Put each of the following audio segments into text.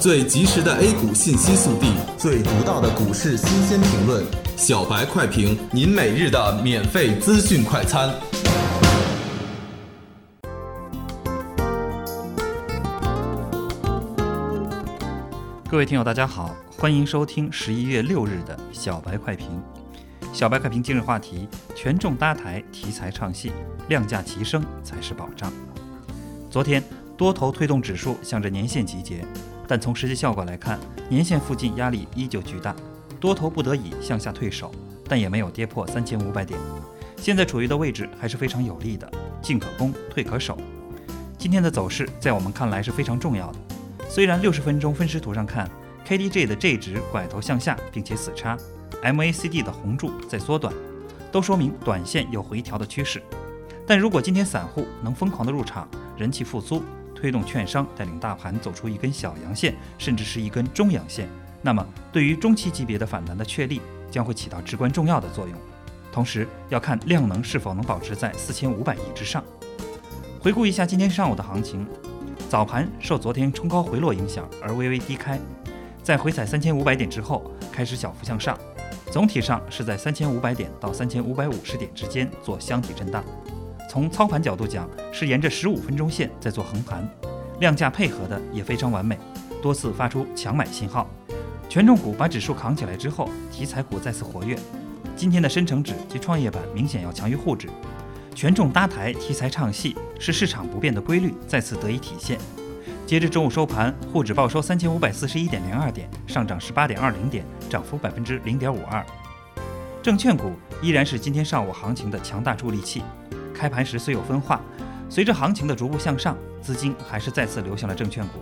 最及时的 A 股信息速递，最独到的股市新鲜评论，小白快评，您每日的免费资讯快餐。各位听友，大家好，欢迎收听十一月六日的小白快评。小白快评今日话题：权重搭台，题材唱戏，量价齐升才是保障。昨天多头推动指数向着年线集结，但从实际效果来看，年线附近压力依旧巨大，多头不得已向下退守，但也没有跌破三千五百点。现在处于的位置还是非常有利的，进可攻，退可守。今天的走势在我们看来是非常重要的。虽然六十分钟分时图上看，KDJ 的 J 值拐头向下，并且死叉，MACD 的红柱在缩短，都说明短线有回调的趋势。但如果今天散户能疯狂的入场，人气复苏，推动券商带领大盘走出一根小阳线，甚至是一根中阳线，那么对于中期级别的反弹的确立将会起到至关重要的作用。同时要看量能是否能保持在四千五百亿之上。回顾一下今天上午的行情。早盘受昨天冲高回落影响而微微低开，在回踩三千五百点之后开始小幅向上，总体上是在三千五百点到三千五百五十点之间做箱体震荡。从操盘角度讲，是沿着十五分钟线在做横盘，量价配合的也非常完美，多次发出强买信号。权重股把指数扛起来之后，题材股再次活跃。今天的深成指及创业板明显要强于沪指。权重搭台，题材唱戏，是市场不变的规律再次得以体现。截至中午收盘，沪指报收三千五百四十一点零二点，上涨十八点二零点，涨幅百分之零点五二。证券股依然是今天上午行情的强大助力器。开盘时虽有分化，随着行情的逐步向上，资金还是再次流向了证券股。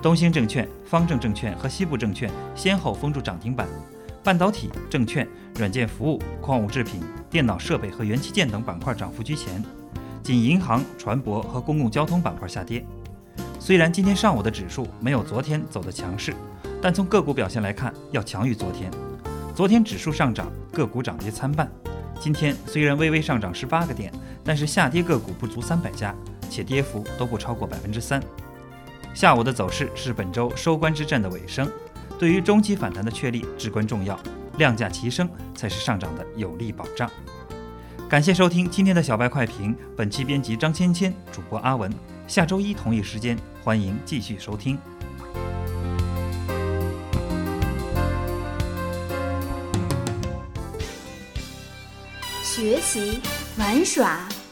东兴证券、方正证券和西部证券先后封住涨停板。半导体、证券、软件服务、矿物制品、电脑设备和元器件等板块涨幅居前，仅银行、船舶和公共交通板块下跌。虽然今天上午的指数没有昨天走的强势，但从个股表现来看，要强于昨天。昨天指数上涨，个股涨跌参半。今天虽然微微上涨十八个点，但是下跌个股不足三百家，且跌幅都不超过百分之三。下午的走势是本周收官之战的尾声。对于中期反弹的确立至关重要，量价齐升才是上涨的有力保障。感谢收听今天的小白快评，本期编辑张芊芊，主播阿文。下周一同一时间，欢迎继续收听。学习玩耍